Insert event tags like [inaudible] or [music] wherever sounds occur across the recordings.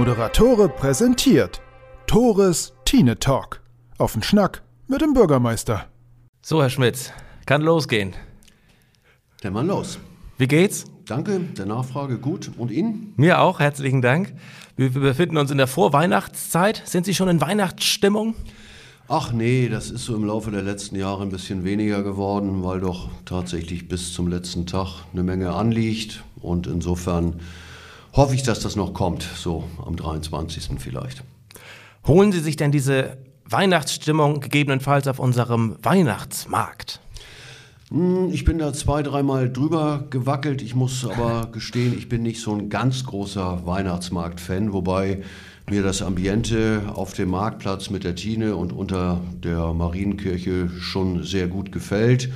Moderatore präsentiert Tores Tine Talk. Auf den Schnack mit dem Bürgermeister. So, Herr Schmitz, kann losgehen. Der Mann los. Wie geht's? Danke, der Nachfrage gut. Und Ihnen? Mir auch, herzlichen Dank. Wir befinden uns in der Vorweihnachtszeit. Sind Sie schon in Weihnachtsstimmung? Ach nee, das ist so im Laufe der letzten Jahre ein bisschen weniger geworden, weil doch tatsächlich bis zum letzten Tag eine Menge anliegt. Und insofern hoffe ich, dass das noch kommt, so am 23. vielleicht. Holen Sie sich denn diese Weihnachtsstimmung gegebenenfalls auf unserem Weihnachtsmarkt? Hm, Ich bin da zwei, dreimal drüber gewackelt. Ich muss aber [laughs] gestehen, ich bin nicht so ein ganz großer Weihnachtsmarkt-Fan, wobei mir das Ambiente auf dem Marktplatz mit der Tine und unter der Marienkirche schon sehr gut gefällt.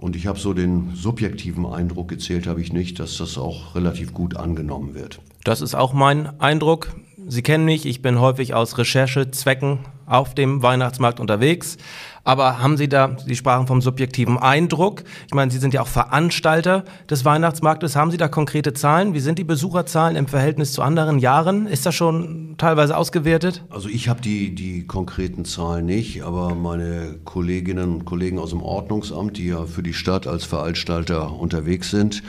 Und ich habe so den subjektiven Eindruck gezählt, habe ich nicht, dass das auch relativ gut angenommen wird. Das ist auch mein Eindruck. Sie kennen mich, ich bin häufig aus Recherchezwecken auf dem Weihnachtsmarkt unterwegs. Aber haben Sie da, Sie sprachen vom subjektiven Eindruck. Ich meine, Sie sind ja auch Veranstalter des Weihnachtsmarktes. Haben Sie da konkrete Zahlen? Wie sind die Besucherzahlen im Verhältnis zu anderen Jahren? Ist das schon teilweise ausgewertet? Also ich habe die, die konkreten Zahlen nicht, aber meine Kolleginnen und Kollegen aus dem Ordnungsamt, die ja für die Stadt als Veranstalter unterwegs sind,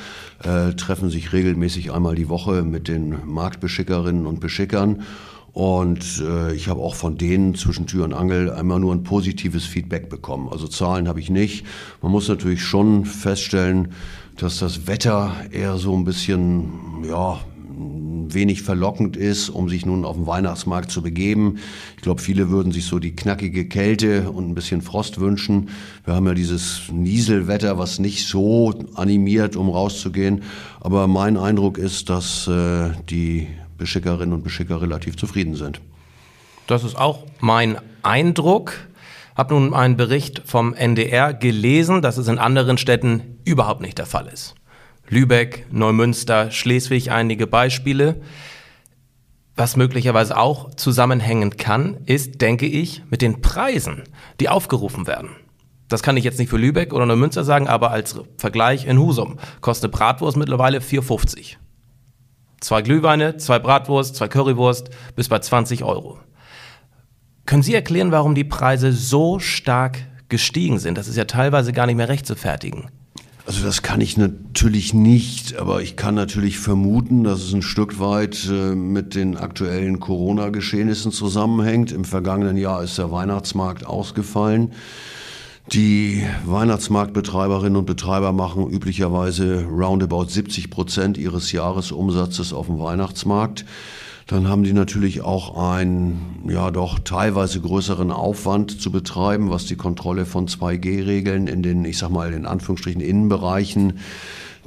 äh, treffen sich regelmäßig einmal die Woche mit den Marktbeschickerinnen und Beschickern. Und äh, ich habe auch von denen zwischen Tür und Angel einmal nur ein positives Feedback bekommen. Also Zahlen habe ich nicht. Man muss natürlich schon feststellen, dass das Wetter eher so ein bisschen, ja, wenig verlockend ist, um sich nun auf den Weihnachtsmarkt zu begeben. Ich glaube, viele würden sich so die knackige Kälte und ein bisschen Frost wünschen. Wir haben ja dieses Nieselwetter, was nicht so animiert, um rauszugehen. Aber mein Eindruck ist, dass äh, die Beschickerinnen und Beschicker relativ zufrieden sind. Das ist auch mein Eindruck. Hab nun einen Bericht vom NDR gelesen, dass es in anderen Städten überhaupt nicht der Fall ist. Lübeck, Neumünster, Schleswig einige Beispiele. Was möglicherweise auch zusammenhängen kann, ist, denke ich, mit den Preisen, die aufgerufen werden. Das kann ich jetzt nicht für Lübeck oder Neumünster sagen, aber als Vergleich in Husum kostet Bratwurst mittlerweile 4,50. Zwei Glühweine, zwei Bratwurst, zwei Currywurst bis bei 20 Euro. Können Sie erklären, warum die Preise so stark gestiegen sind? Das ist ja teilweise gar nicht mehr recht zu fertigen. Also das kann ich natürlich nicht, aber ich kann natürlich vermuten, dass es ein Stück weit äh, mit den aktuellen Corona-Geschehnissen zusammenhängt. Im vergangenen Jahr ist der Weihnachtsmarkt ausgefallen. Die Weihnachtsmarktbetreiberinnen und Betreiber machen üblicherweise roundabout 70 Prozent ihres Jahresumsatzes auf dem Weihnachtsmarkt. Dann haben die natürlich auch einen, ja doch teilweise größeren Aufwand zu betreiben, was die Kontrolle von 2G-Regeln in den, ich sag mal, in Anführungsstrichen Innenbereichen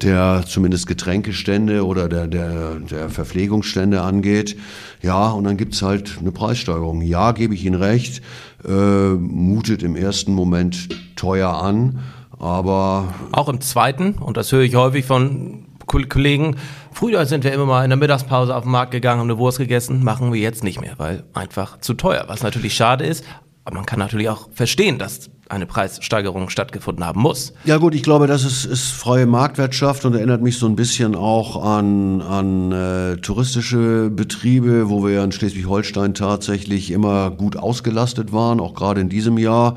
der zumindest Getränkestände oder der, der, der Verpflegungsstände angeht. Ja, und dann gibt's halt eine Preissteigerung. Ja, gebe ich Ihnen recht, äh, mutet im ersten Moment teuer an, aber... Auch im zweiten, und das höre ich häufig von Kollegen, früher sind wir immer mal in der Mittagspause auf den Markt gegangen, haben eine Wurst gegessen, machen wir jetzt nicht mehr, weil einfach zu teuer, was natürlich schade ist. Aber man kann natürlich auch verstehen, dass eine Preissteigerung stattgefunden haben muss. Ja gut, ich glaube, das ist, ist freie Marktwirtschaft und erinnert mich so ein bisschen auch an, an äh, touristische Betriebe, wo wir ja in Schleswig-Holstein tatsächlich immer gut ausgelastet waren, auch gerade in diesem Jahr.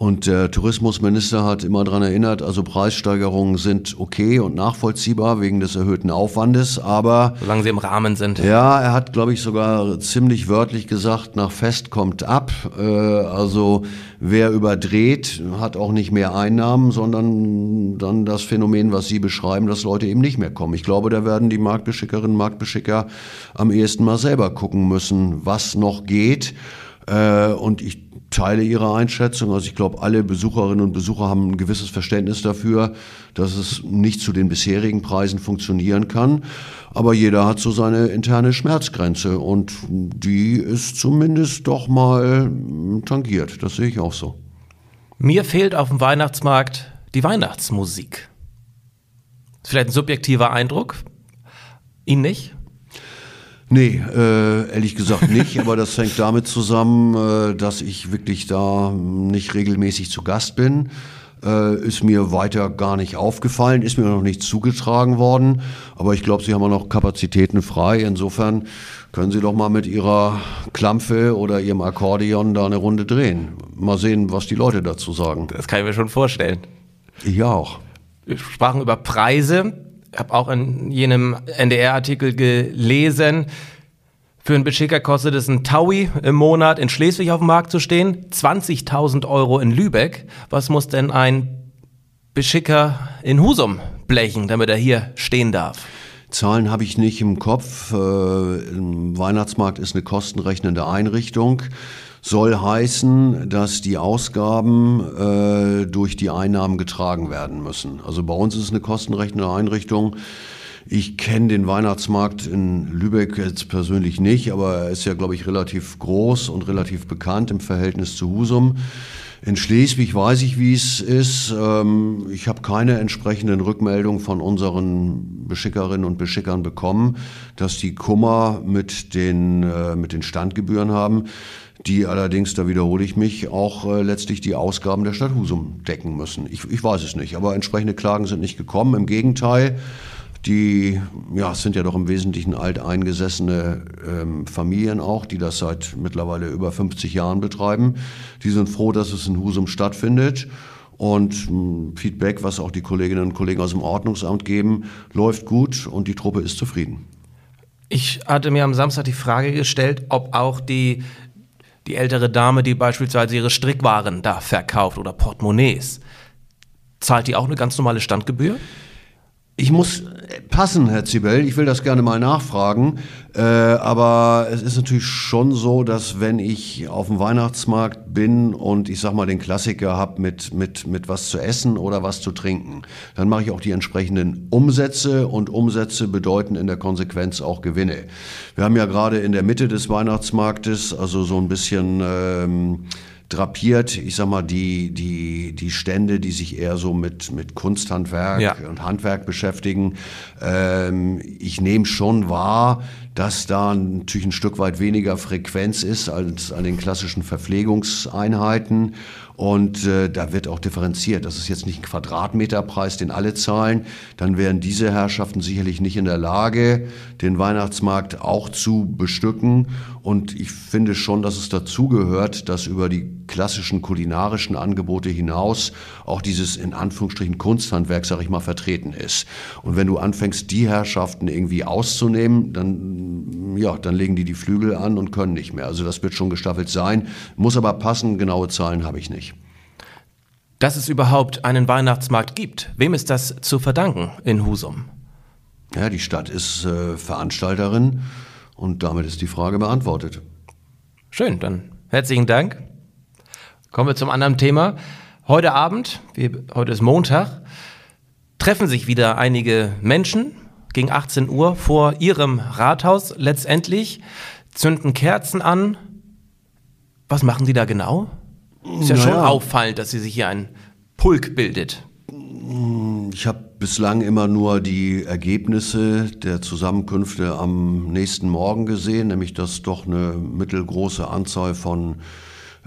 Und der Tourismusminister hat immer daran erinnert, also Preissteigerungen sind okay und nachvollziehbar wegen des erhöhten Aufwandes, aber Solange sie im Rahmen sind. ja, er hat, glaube ich, sogar ziemlich wörtlich gesagt, nach Fest kommt ab. Äh, also wer überdreht, hat auch nicht mehr Einnahmen, sondern dann das Phänomen, was Sie beschreiben, dass Leute eben nicht mehr kommen. Ich glaube, da werden die Marktbeschickerinnen und Marktbeschicker am ehesten mal selber gucken müssen, was noch geht. Äh, und ich teile Ihre Einschätzung. Also ich glaube, alle Besucherinnen und Besucher haben ein gewisses Verständnis dafür, dass es nicht zu den bisherigen Preisen funktionieren kann. Aber jeder hat so seine interne Schmerzgrenze und die ist zumindest doch mal tangiert. Das sehe ich auch so. Mir fehlt auf dem Weihnachtsmarkt die Weihnachtsmusik. Vielleicht ein subjektiver Eindruck. Ihnen nicht? Nee, äh, ehrlich gesagt nicht, [laughs] aber das hängt damit zusammen, äh, dass ich wirklich da nicht regelmäßig zu Gast bin. Äh, ist mir weiter gar nicht aufgefallen, ist mir noch nicht zugetragen worden. Aber ich glaube, Sie haben auch noch Kapazitäten frei. Insofern können Sie doch mal mit Ihrer Klampfe oder Ihrem Akkordeon da eine Runde drehen. Mal sehen, was die Leute dazu sagen. Das kann ich mir schon vorstellen. Ich auch. Wir sprachen über Preise. Habe auch in jenem NDR-Artikel gelesen, für einen Beschicker kostet es ein Taui im Monat in Schleswig auf dem Markt zu stehen, 20.000 Euro in Lübeck. Was muss denn ein Beschicker in Husum blechen, damit er hier stehen darf? Zahlen habe ich nicht im Kopf. Äh, Weihnachtsmarkt ist eine kostenrechnende Einrichtung. Soll heißen, dass die Ausgaben äh, durch die Einnahmen getragen werden müssen. Also bei uns ist es eine kostenrechnende Einrichtung. Ich kenne den Weihnachtsmarkt in Lübeck jetzt persönlich nicht, aber er ist ja, glaube ich, relativ groß und relativ bekannt im Verhältnis zu Husum. In Schleswig weiß ich, wie es ist. Ähm, ich habe keine entsprechenden Rückmeldungen von unseren Beschickerinnen und Beschickern bekommen, dass die Kummer mit den, äh, mit den Standgebühren haben die allerdings, da wiederhole ich mich, auch äh, letztlich die Ausgaben der Stadt Husum decken müssen. Ich, ich weiß es nicht, aber entsprechende Klagen sind nicht gekommen. Im Gegenteil, die ja, sind ja doch im Wesentlichen alteingesessene ähm, Familien auch, die das seit mittlerweile über 50 Jahren betreiben. Die sind froh, dass es in Husum stattfindet. Und mh, hm, Feedback, was auch die Kolleginnen und Kollegen aus dem Ordnungsamt geben, läuft gut und die Truppe ist zufrieden. Ich hatte mir am Samstag die Frage gestellt, ob auch die, die ältere Dame, die beispielsweise ihre Strickwaren da verkauft oder Portemonnaies, zahlt die auch eine ganz normale Standgebühr? Ich muss passen, Herr Zibel. Ich will das gerne mal nachfragen. Äh, aber es ist natürlich schon so, dass wenn ich auf dem Weihnachtsmarkt bin und ich sag mal den Klassiker habe mit, mit, mit was zu essen oder was zu trinken, dann mache ich auch die entsprechenden Umsätze und Umsätze bedeuten in der Konsequenz auch Gewinne. Wir haben ja gerade in der Mitte des Weihnachtsmarktes, also so ein bisschen... Ähm, drapiert, ich sag mal, die, die, die Stände, die sich eher so mit, mit Kunsthandwerk ja. und Handwerk beschäftigen. Ähm, ich nehme schon wahr, dass da natürlich ein Stück weit weniger Frequenz ist als an den klassischen Verpflegungseinheiten. Und äh, da wird auch differenziert. Das ist jetzt nicht ein Quadratmeterpreis, den alle zahlen. Dann wären diese Herrschaften sicherlich nicht in der Lage, den Weihnachtsmarkt auch zu bestücken. Und ich finde schon, dass es dazugehört, dass über die klassischen kulinarischen Angebote hinaus auch dieses in Anführungsstrichen Kunsthandwerk, sag ich mal, vertreten ist. Und wenn du anfängst, die Herrschaften irgendwie auszunehmen, dann, ja, dann legen die die Flügel an und können nicht mehr. Also das wird schon gestaffelt sein, muss aber passen, genaue Zahlen habe ich nicht. Dass es überhaupt einen Weihnachtsmarkt gibt, wem ist das zu verdanken in Husum? Ja, die Stadt ist äh, Veranstalterin und damit ist die Frage beantwortet. Schön, dann herzlichen Dank. Kommen wir zum anderen Thema. Heute Abend, wie, heute ist Montag, treffen sich wieder einige Menschen gegen 18 Uhr vor ihrem Rathaus letztendlich, zünden Kerzen an. Was machen die da genau? Ist ja naja. schon auffallend, dass sie sich hier ein Pulk bildet. Ich habe bislang immer nur die Ergebnisse der Zusammenkünfte am nächsten Morgen gesehen, nämlich dass doch eine mittelgroße Anzahl von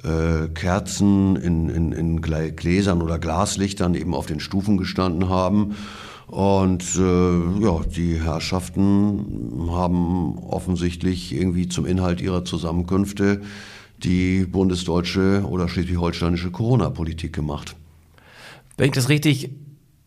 äh, Kerzen in, in, in Gläsern oder Glaslichtern eben auf den Stufen gestanden haben. Und äh, ja, die Herrschaften haben offensichtlich irgendwie zum Inhalt ihrer Zusammenkünfte die bundesdeutsche oder schleswig-holsteinische Corona-Politik gemacht. Wenn ich das richtig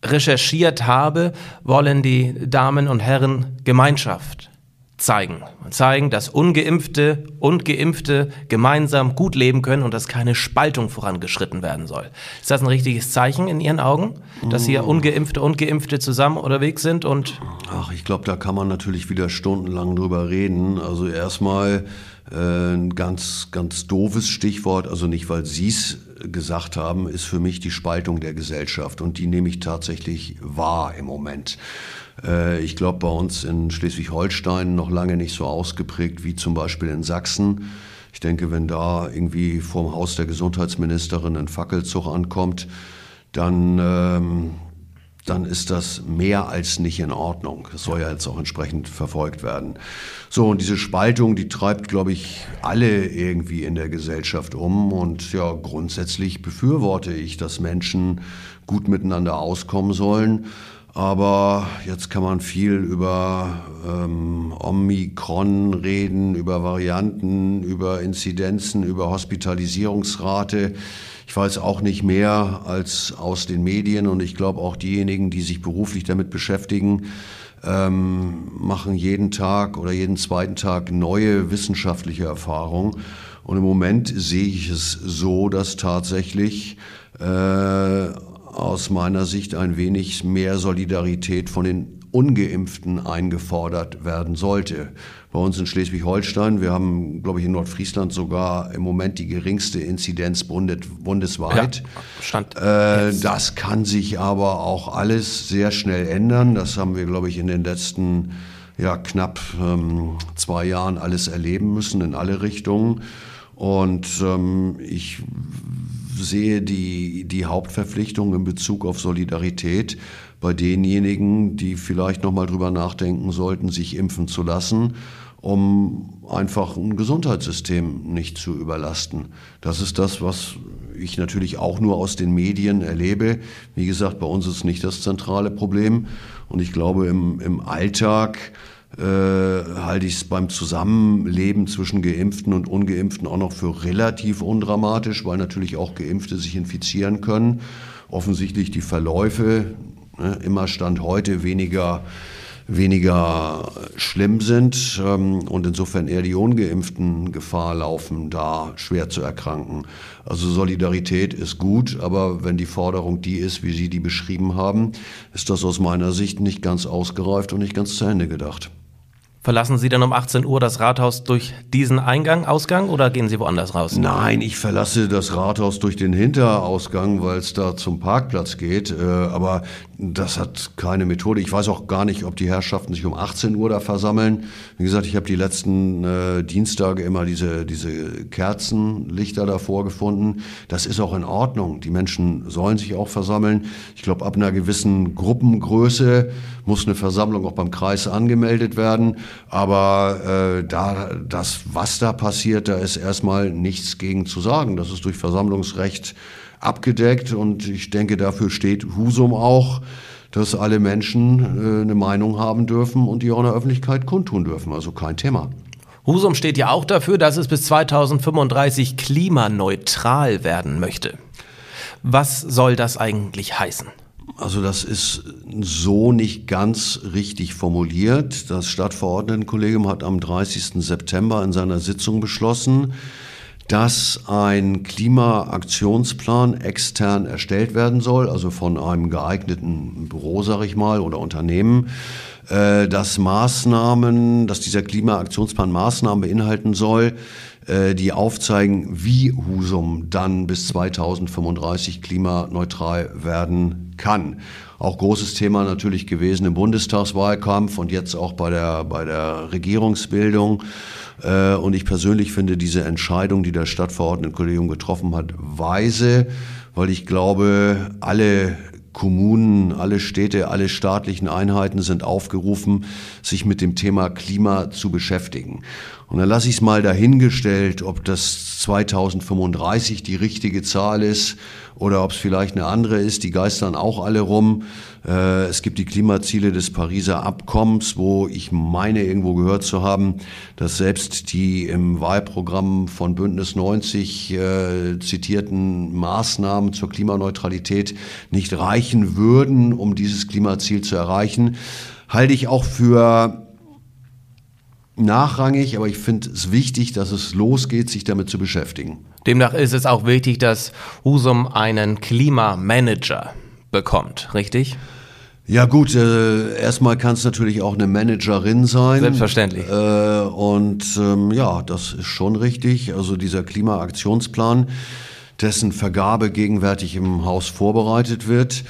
recherchiert habe, wollen die Damen und Herren Gemeinschaft zeigen. Und zeigen, dass Ungeimpfte und Geimpfte gemeinsam gut leben können und dass keine Spaltung vorangeschritten werden soll. Ist das ein richtiges Zeichen in Ihren Augen, dass hier Ungeimpfte und Geimpfte zusammen unterwegs sind und Ach, ich glaube, da kann man natürlich wieder stundenlang drüber reden. Also erstmal äh, ein ganz, ganz doofes Stichwort, also nicht, weil Sie es gesagt haben, ist für mich die Spaltung der Gesellschaft und die nehme ich tatsächlich wahr im Moment. Äh, ich glaube, bei uns in Schleswig-Holstein noch lange nicht so ausgeprägt wie zum Beispiel in Sachsen. Ich denke, wenn da irgendwie vorm Haus der Gesundheitsministerin ein Fackelzug ankommt, dann ähm, dann ist das mehr als nicht in Ordnung. Das soll ja jetzt auch entsprechend verfolgt werden. So, und diese Spaltung, die treibt, glaube ich, alle irgendwie in der Gesellschaft um. Und ja, grundsätzlich befürworte ich, dass Menschen gut miteinander auskommen sollen. Aber jetzt kann man viel über ähm, Omikron reden, über Varianten, über Inzidenzen, über Hospitalisierungsrate. Ich weiß auch nicht mehr als aus den Medien und ich glaube auch diejenigen, die sich beruflich damit beschäftigen, ähm, machen jeden Tag oder jeden zweiten Tag neue wissenschaftliche Erfahrungen. Und im Moment sehe ich es so, dass tatsächlich äh, aus meiner Sicht ein wenig mehr Solidarität von den Ungeimpften eingefordert werden sollte. Bei uns in Schleswig-Holstein, wir haben, glaube ich, in Nordfriesland sogar im Moment die geringste Inzidenz bundesweit. Ja, stand äh, das kann sich aber auch alles sehr schnell ändern. Das haben wir, glaube ich, in den letzten ja, knapp ähm, zwei Jahren alles erleben müssen in alle Richtungen. Und ähm, ich sehe die, die Hauptverpflichtung in Bezug auf Solidarität bei denjenigen, die vielleicht nochmal drüber nachdenken sollten, sich impfen zu lassen, um einfach ein Gesundheitssystem nicht zu überlasten. Das ist das, was ich natürlich auch nur aus den Medien erlebe. Wie gesagt, bei uns ist nicht das zentrale Problem. Und ich glaube, im, im Alltag äh, halte ich es beim Zusammenleben zwischen Geimpften und Ungeimpften auch noch für relativ undramatisch, weil natürlich auch Geimpfte sich infizieren können. Offensichtlich die Verläufe ne, immer Stand heute weniger weniger schlimm sind ähm, und insofern eher die Ungeimpften Gefahr laufen, da schwer zu erkranken. Also Solidarität ist gut, aber wenn die Forderung die ist, wie Sie die beschrieben haben, ist das aus meiner Sicht nicht ganz ausgereift und nicht ganz zu Ende gedacht. Verlassen Sie dann um 18 Uhr das Rathaus durch diesen Eingang, Ausgang oder gehen Sie woanders raus? Nein, ich verlasse das Rathaus durch den Hinterausgang, weil es da zum Parkplatz geht. Äh, aber das hat keine Methode. Ich weiß auch gar nicht, ob die Herrschaften sich um 18 Uhr da versammeln. Wie gesagt, ich habe die letzten äh, Dienstage immer diese, diese Kerzenlichter davor gefunden. Das ist auch in Ordnung. Die Menschen sollen sich auch versammeln. Ich glaube, ab einer gewissen Gruppengröße muss eine Versammlung auch beim Kreis angemeldet werden. Aber äh, da das, was da passiert, da ist erstmal nichts gegen zu sagen. Das ist durch Versammlungsrecht abgedeckt und ich denke, dafür steht Husum auch, dass alle Menschen äh, eine Meinung haben dürfen und die auch in der Öffentlichkeit kundtun dürfen. Also kein Thema. Husum steht ja auch dafür, dass es bis 2035 klimaneutral werden möchte. Was soll das eigentlich heißen? Also das ist so nicht ganz richtig formuliert. Das Stadtverordnetenkollegium hat am 30. September in seiner Sitzung beschlossen, dass ein Klimaaktionsplan extern erstellt werden soll, also von einem geeigneten Büro, sage ich mal, oder Unternehmen, äh, dass Maßnahmen, dass dieser Klimaaktionsplan Maßnahmen beinhalten soll, äh, die aufzeigen, wie Husum dann bis 2035 klimaneutral werden kann. Auch großes Thema natürlich gewesen im Bundestagswahlkampf und jetzt auch bei der, bei der Regierungsbildung. Äh, und ich persönlich finde diese Entscheidung, die das Stadtverordnetenkollegium getroffen hat, weise, weil ich glaube, alle Kommunen, alle Städte, alle staatlichen Einheiten sind aufgerufen, sich mit dem Thema Klima zu beschäftigen. Und dann lasse ich es mal dahingestellt, ob das 2035 die richtige Zahl ist oder ob es vielleicht eine andere ist. Die geistern auch alle rum. Äh, es gibt die Klimaziele des Pariser Abkommens, wo ich meine irgendwo gehört zu haben, dass selbst die im Wahlprogramm von Bündnis 90 äh, zitierten Maßnahmen zur Klimaneutralität nicht reichen würden, um dieses Klimaziel zu erreichen. Halte ich auch für nachrangig, aber ich finde es wichtig, dass es losgeht, sich damit zu beschäftigen. Demnach ist es auch wichtig, dass Husum einen Klimamanager bekommt, richtig? Ja gut, äh, erstmal kann es natürlich auch eine Managerin sein. Selbstverständlich. Äh, und ähm, ja, das ist schon richtig. Also dieser Klimaaktionsplan, dessen Vergabe gegenwärtig im Haus vorbereitet wird,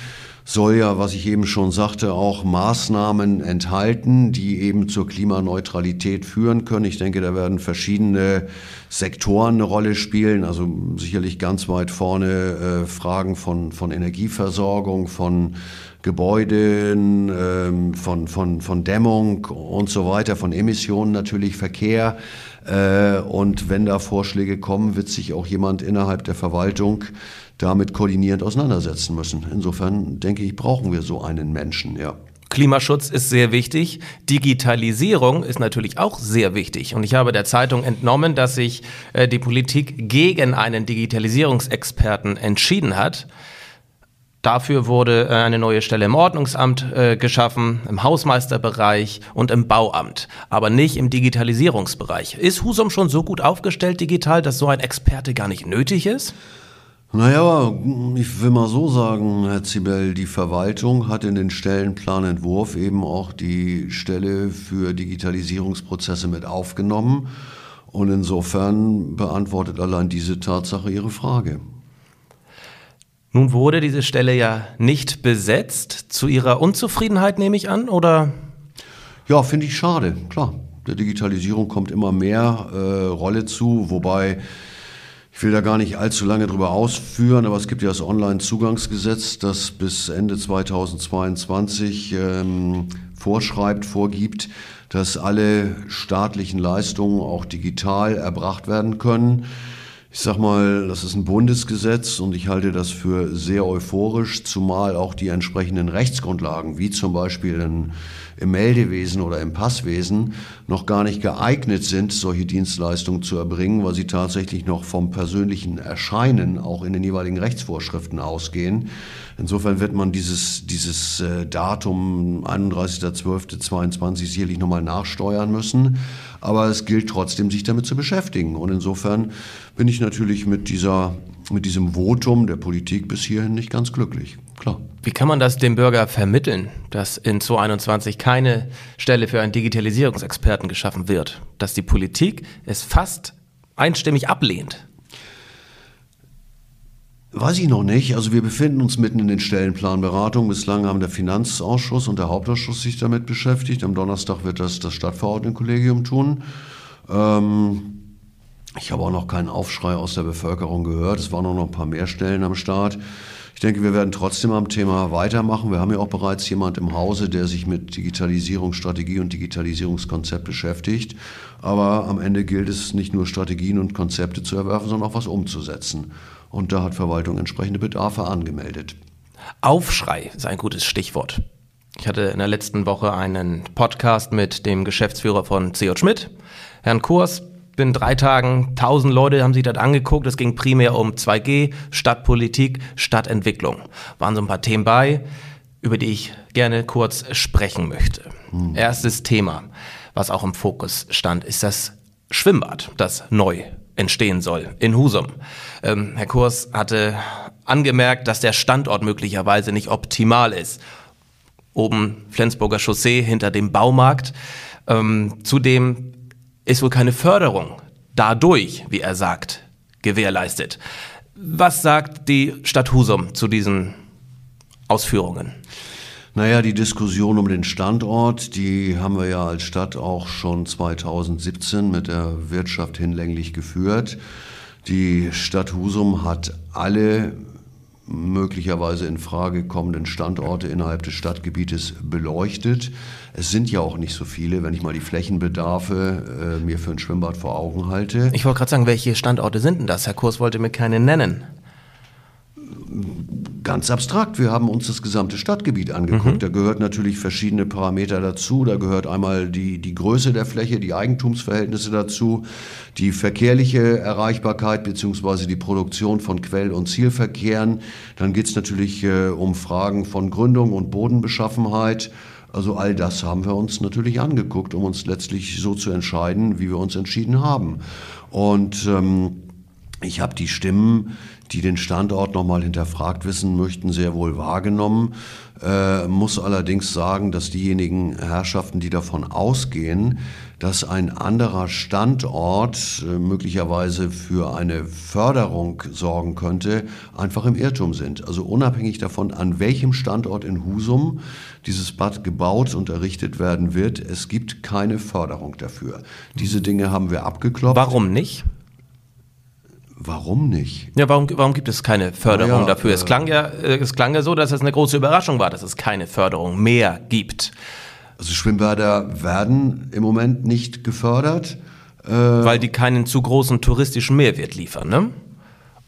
soll ja, was ich eben schon sagte, auch Maßnahmen enthalten, die eben zur Klimaneutralität führen können. Ich denke, da werden verschiedene Sektoren eine Rolle spielen, also sicherlich ganz weit vorne äh, Fragen von, von Energieversorgung, von Gebäuden, ähm, von, von, von Dämmung und so weiter, von Emissionen natürlich, Verkehr. Äh, und wenn da Vorschläge kommen, wird sich auch jemand innerhalb der Verwaltung damit koordinierend auseinandersetzen müssen. Insofern denke ich, brauchen wir so einen Menschen, ja. Klimaschutz ist sehr wichtig. Digitalisierung ist natürlich auch sehr wichtig. Und ich habe der Zeitung entnommen, dass sich äh, die Politik gegen einen Digitalisierungsexperten entschieden hat. Dafür wurde äh, eine neue Stelle im Ordnungsamt äh, geschaffen, im Hausmeisterbereich und im Bauamt, aber nicht im Digitalisierungsbereich. Ist Husum schon so gut aufgestellt digital, dass so ein Experte gar nicht nötig ist? Naja, ich will mal so sagen, Herr Zibel, die Verwaltung hat in den Stellenplanentwurf eben auch die Stelle für Digitalisierungsprozesse mit aufgenommen. Und insofern beantwortet allein diese Tatsache Ihre Frage. Nun wurde diese Stelle ja nicht besetzt. Zu Ihrer Unzufriedenheit nehme ich an, oder? Ja, finde ich schade, klar. Der Digitalisierung kommt immer mehr äh, Rolle zu, wobei ich will da gar nicht allzu lange drüber ausführen, aber es gibt ja das Online-Zugangsgesetz, das bis Ende 2022 ähm, vorschreibt, vorgibt, dass alle staatlichen Leistungen auch digital erbracht werden können. Ich sag mal, das ist ein Bundesgesetz und ich halte das für sehr euphorisch, zumal auch die entsprechenden Rechtsgrundlagen, wie zum Beispiel in, im Meldewesen oder im Passwesen, noch gar nicht geeignet sind, solche Dienstleistungen zu erbringen, weil sie tatsächlich noch vom persönlichen Erscheinen auch in den jeweiligen Rechtsvorschriften ausgehen. Insofern wird man dieses, dieses äh, Datum 31.12.22 sicherlich nochmal nachsteuern müssen. Aber es gilt trotzdem, sich damit zu beschäftigen. Und insofern bin ich natürlich mit, dieser, mit diesem Votum der Politik bis hierhin nicht ganz glücklich. Klar. Wie kann man das dem Bürger vermitteln, dass in 2021 keine Stelle für einen Digitalisierungsexperten geschaffen wird? Dass die Politik es fast einstimmig ablehnt? Weiß ich noch nicht. Also wir befinden uns mitten in den Stellenplanberatungen. Bislang haben der Finanzausschuss und der Hauptausschuss sich damit beschäftigt. Am Donnerstag wird das das Stadtverordnetenkollegium tun. Ähm, ich habe auch noch keinen Aufschrei aus der Bevölkerung gehört. Es waren auch noch ein paar mehr Stellen am Start. Ich denke, wir werden trotzdem am Thema weitermachen. Wir haben ja auch bereits jemand im Hause, der sich mit Digitalisierungsstrategie und Digitalisierungskonzept beschäftigt. Aber am Ende gilt es nicht nur Strategien und Konzepte zu erwerfen, sondern auch was umzusetzen. Und da hat Verwaltung entsprechende Bedarfe angemeldet. Aufschrei ist ein gutes Stichwort. Ich hatte in der letzten Woche einen Podcast mit dem Geschäftsführer von CO Schmidt, Herrn Kurs. Bin drei Tagen, tausend Leute haben sich das angeguckt. Es ging primär um 2G, Stadtpolitik, Stadtentwicklung. Waren so ein paar Themen bei, über die ich gerne kurz sprechen möchte. Hm. Erstes Thema, was auch im Fokus stand, ist das Schwimmbad, das neu entstehen soll in Husum. Ähm, Herr Kurs hatte angemerkt, dass der Standort möglicherweise nicht optimal ist. Oben Flensburger Chaussee hinter dem Baumarkt. Ähm, zudem ist wohl keine Förderung dadurch, wie er sagt, gewährleistet. Was sagt die Stadt Husum zu diesen Ausführungen? Naja, die Diskussion um den Standort, die haben wir ja als Stadt auch schon 2017 mit der Wirtschaft hinlänglich geführt. Die Stadt Husum hat alle möglicherweise in Frage kommenden Standorte innerhalb des Stadtgebietes beleuchtet. Es sind ja auch nicht so viele, wenn ich mal die Flächenbedarfe äh, mir für ein Schwimmbad vor Augen halte. Ich wollte gerade sagen, welche Standorte sind denn das? Herr Kurs wollte mir keine nennen. Ganz abstrakt. Wir haben uns das gesamte Stadtgebiet angeguckt. Mhm. Da gehört natürlich verschiedene Parameter dazu. Da gehört einmal die, die Größe der Fläche, die Eigentumsverhältnisse dazu, die verkehrliche Erreichbarkeit beziehungsweise die Produktion von Quell- und Zielverkehren. Dann geht es natürlich äh, um Fragen von Gründung und Bodenbeschaffenheit. Also all das haben wir uns natürlich angeguckt, um uns letztlich so zu entscheiden, wie wir uns entschieden haben. Und ähm, ich habe die Stimmen, die den Standort nochmal hinterfragt wissen möchten, sehr wohl wahrgenommen. Äh, muss allerdings sagen, dass diejenigen Herrschaften, die davon ausgehen, dass ein anderer Standort äh, möglicherweise für eine Förderung sorgen könnte, einfach im Irrtum sind. Also unabhängig davon, an welchem Standort in Husum dieses Bad gebaut und errichtet werden wird, es gibt keine Förderung dafür. Diese Dinge haben wir abgeklopft. Warum nicht? Warum nicht? Ja, warum, warum gibt es keine Förderung Ja, dafür? äh, es, klang ja, äh, es klang ja so, dass es eine große Überraschung war, dass es keine Förderung mehr gibt. Also Schwimmbäder werden im Moment nicht gefördert. weil die keinen zu großen touristischen Mehrwert liefern. Ne?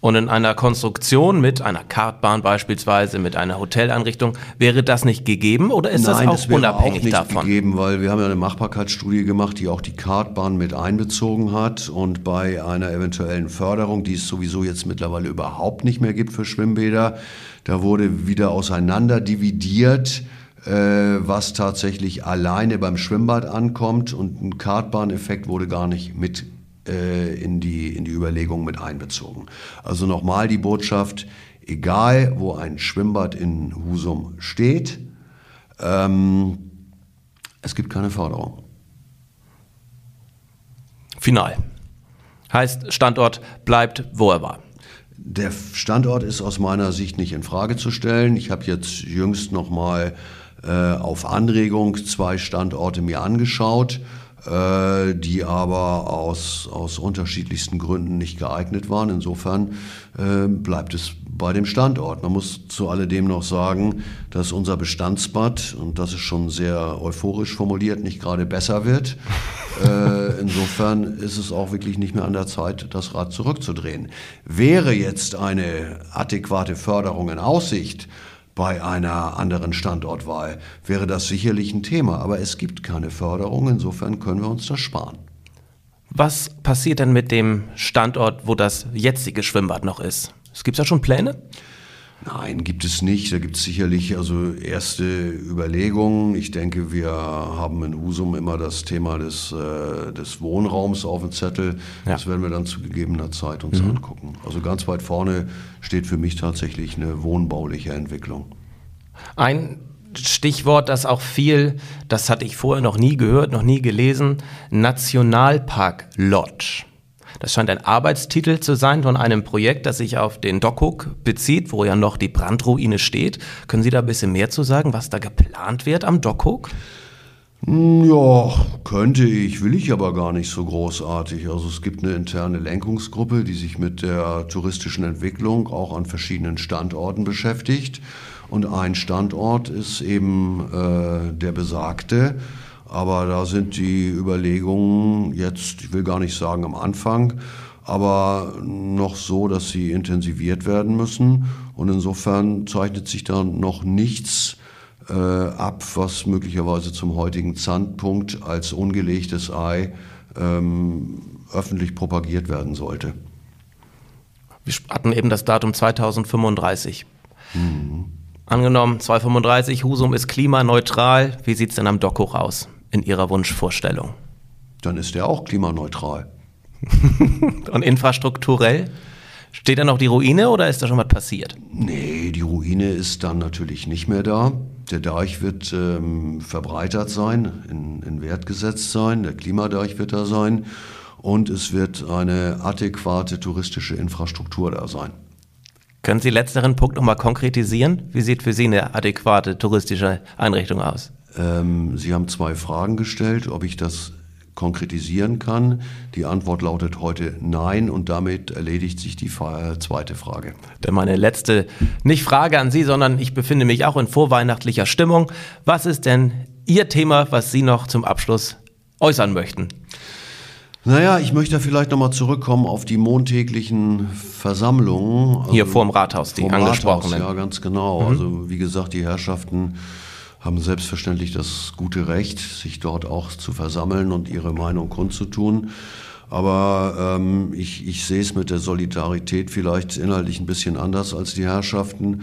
Und in einer Konstruktion mit einer Kartbahn beispielsweise, mit einer Hoteleinrichtung, wäre das nicht gegeben oder ist Nein, das auch das unabhängig auch nicht davon? gegeben, weil wir haben ja eine Machbarkeitsstudie gemacht, die auch die Kartbahn mit einbezogen hat und bei einer eventuellen Förderung, die es sowieso jetzt mittlerweile überhaupt nicht mehr gibt für Schwimmbäder, da wurde wieder auseinander dividiert, äh, was tatsächlich alleine beim Schwimmbad ankommt und ein Kartbahneffekt wurde gar nicht mit in die, in die Überlegung mit einbezogen. Also nochmal die Botschaft, egal wo ein Schwimmbad in Husum steht, ähm, es gibt keine Förderung. Final. Heißt, Standort bleibt, wo er war. Der Standort ist aus meiner Sicht nicht in Frage zu stellen. Ich habe jetzt jüngst noch mal äh, auf Anregung zwei Standorte mir angeschaut, äh, die aber aus, aus unterschiedlichsten Gründen nicht geeignet waren. Insofern äh, bleibt es bei dem Standort. Man muss zu alledem noch sagen, dass unser Bestandsbad, und das ist schon sehr euphorisch formuliert, nicht gerade besser wird. [laughs] äh, insofern ist es auch wirklich nicht mehr an der Zeit, das Rad zurückzudrehen. Wäre jetzt eine adäquate Förderung in Aussicht, bei einer anderen Standortwahl wäre das sicherlich ein Thema, aber es gibt keine Förderung, insofern können wir uns das sparen. Was passiert denn mit dem Standort, wo das jetzige Schwimmbad noch ist? Es gibt da schon Pläne? Nein, gibt es nicht. Da gibt es sicherlich also erste Überlegungen. Ich denke, wir haben in Husum immer das Thema des, äh, des Wohnraums auf dem Zettel. Ja. Das werden wir dann zu gegebener Zeit uns angucken. Also ganz weit vorne steht für mich tatsächlich eine wohnbauliche Entwicklung. Ein Stichwort, das auch viel, das hatte ich vorher noch nie gehört, noch nie gelesen, Nationalpark Lodge. Das scheint ein Arbeitstitel zu sein von einem Projekt, das sich auf den Dockhook bezieht, wo ja noch die Brandruine steht. Können Sie da ein bisschen mehr zu sagen, was da geplant wird am Dockhook? Ja, könnte ich, will ich aber gar nicht so großartig. Also es gibt eine interne Lenkungsgruppe, die sich mit der touristischen Entwicklung auch an verschiedenen Standorten beschäftigt. Und ein Standort ist eben äh, der besagte. Aber da sind die Überlegungen jetzt, ich will gar nicht sagen am Anfang, aber noch so, dass sie intensiviert werden müssen. Und insofern zeichnet sich da noch nichts äh, ab, was möglicherweise zum heutigen Zeitpunkt als ungelegtes Ei ähm, öffentlich propagiert werden sollte. Wir hatten eben das Datum 2035. Angenommen, 2035, Husum ist klimaneutral. Wie sieht es denn am Dockhoch aus in Ihrer Wunschvorstellung? Dann ist er auch klimaneutral. [laughs] Und infrastrukturell? Steht da noch die Ruine oder ist da schon was passiert? Nee, die Ruine ist dann natürlich nicht mehr da. Der Deich wird ähm, verbreitert sein, in, in Wert gesetzt sein. Der Klimadeich wird da sein. Und es wird eine adäquate touristische Infrastruktur da sein. Können Sie letzteren Punkt nochmal konkretisieren? Wie sieht für Sie eine adäquate touristische Einrichtung aus? Ähm, Sie haben zwei Fragen gestellt, ob ich das konkretisieren kann. Die Antwort lautet heute nein und damit erledigt sich die fa- zweite Frage. Denn meine letzte, nicht Frage an Sie, sondern ich befinde mich auch in vorweihnachtlicher Stimmung. Was ist denn Ihr Thema, was Sie noch zum Abschluss äußern möchten? Naja, ich möchte vielleicht nochmal zurückkommen auf die montäglichen Versammlungen. Hier Also vorm Rathaus, die vorm angesprochenen. Rathaus, ja, ganz genau. Also wie gesagt, die Herrschaften haben selbstverständlich das gute Recht, sich dort auch zu versammeln und ihre Meinung kundzutun. Aber ähm, ich, ich sehe es mit der Solidarität vielleicht inhaltlich ein bisschen anders als die Herrschaften.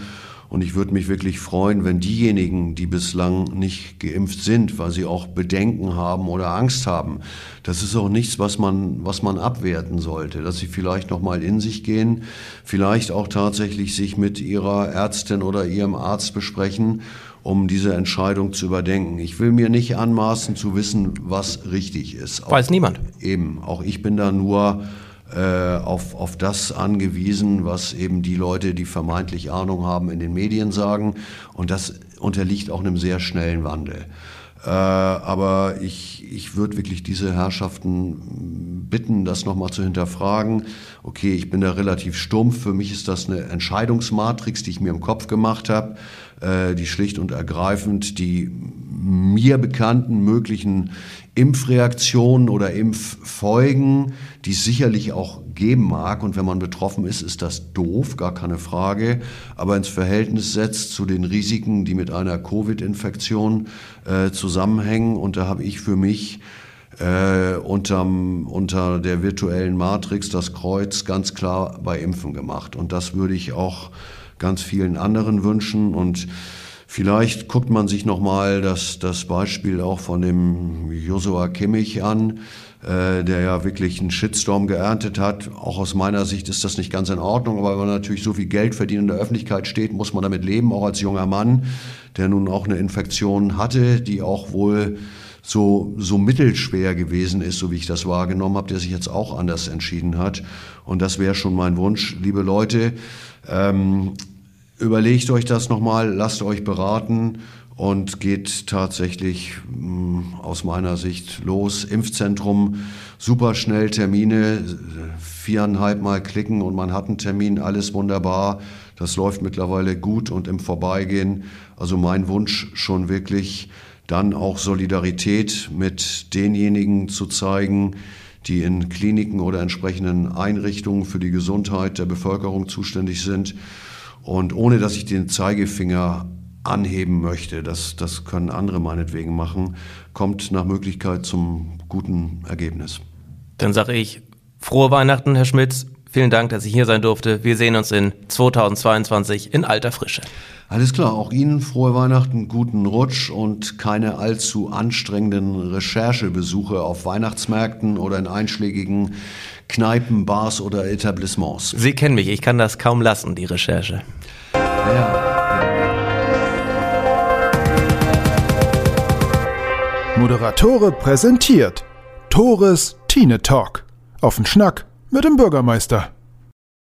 Und ich würde mich wirklich freuen, wenn diejenigen, die bislang nicht geimpft sind, weil sie auch Bedenken haben oder Angst haben, das ist auch nichts, was man, was man abwerten sollte, dass sie vielleicht noch mal in sich gehen, vielleicht auch tatsächlich sich mit ihrer Ärztin oder ihrem Arzt besprechen, um diese Entscheidung zu überdenken. Ich will mir nicht anmaßen zu wissen, was richtig ist. Weiß niemand. Eben, auch ich bin da nur äh, auf, auf das angewiesen, was eben die Leute, die vermeintlich Ahnung haben, in den Medien sagen. Und das unterliegt auch einem sehr schnellen Wandel. Äh, aber ich, ich würde wirklich diese Herrschaften bitten, das nochmal zu hinterfragen. Okay, ich bin da relativ stumpf. Für mich ist das eine Entscheidungsmatrix, die ich mir im Kopf gemacht habe, äh, die schlicht und ergreifend die mir bekannten möglichen Impfreaktionen oder Impffolgen, die es sicherlich auch geben mag. Und wenn man betroffen ist, ist das doof, gar keine Frage. Aber ins Verhältnis setzt zu den Risiken, die mit einer Covid-Infektion äh, zusammenhängen. Und da habe ich für mich äh, unterm, unter der virtuellen Matrix das Kreuz ganz klar bei Impfen gemacht. Und das würde ich auch ganz vielen anderen wünschen. Und Vielleicht guckt man sich nochmal das, das Beispiel auch von dem Joshua Kimmich an, äh, der ja wirklich einen Shitstorm geerntet hat. Auch aus meiner Sicht ist das nicht ganz in Ordnung, aber wenn man natürlich so viel Geld verdient in der Öffentlichkeit steht, muss man damit leben, auch als junger Mann, der nun auch eine Infektion hatte, die auch wohl so, so mittelschwer gewesen ist, so wie ich das wahrgenommen habe, der sich jetzt auch anders entschieden hat. Und das wäre schon mein Wunsch, liebe Leute. Ähm, Überlegt euch das nochmal, lasst euch beraten und geht tatsächlich mh, hm, aus meiner Sicht los. Impfzentrum, super schnell Termine, viereinhalb Mal klicken und man hat einen Termin, alles wunderbar. Das läuft mittlerweile gut und im Vorbeigehen. Also mein Wunsch schon wirklich, dann auch Solidarität mit denjenigen zu zeigen, die in Kliniken oder entsprechenden Einrichtungen für die Gesundheit der Bevölkerung zuständig sind und ohne dass ich den Zeigefinger anheben möchte, das, das können andere meinetwegen machen, kommt nach Möglichkeit zum guten Ergebnis. Dann sage ich frohe Weihnachten, Herr Schmitz. Vielen Dank, dass ich hier sein durfte. Wir sehen uns in 2022 in alter Frische. Alles klar, auch Ihnen frohe Weihnachten, guten Rutsch und keine allzu anstrengenden Recherchebesuche auf Weihnachtsmärkten oder in einschlägigen Kneipen, Bars oder Etablissements. Sie kennen mich, ich kann das kaum lassen, die Recherche. Ja. Moderatore präsentiert Tores Tine Talk. Auf den Schnack mit dem Bürgermeister.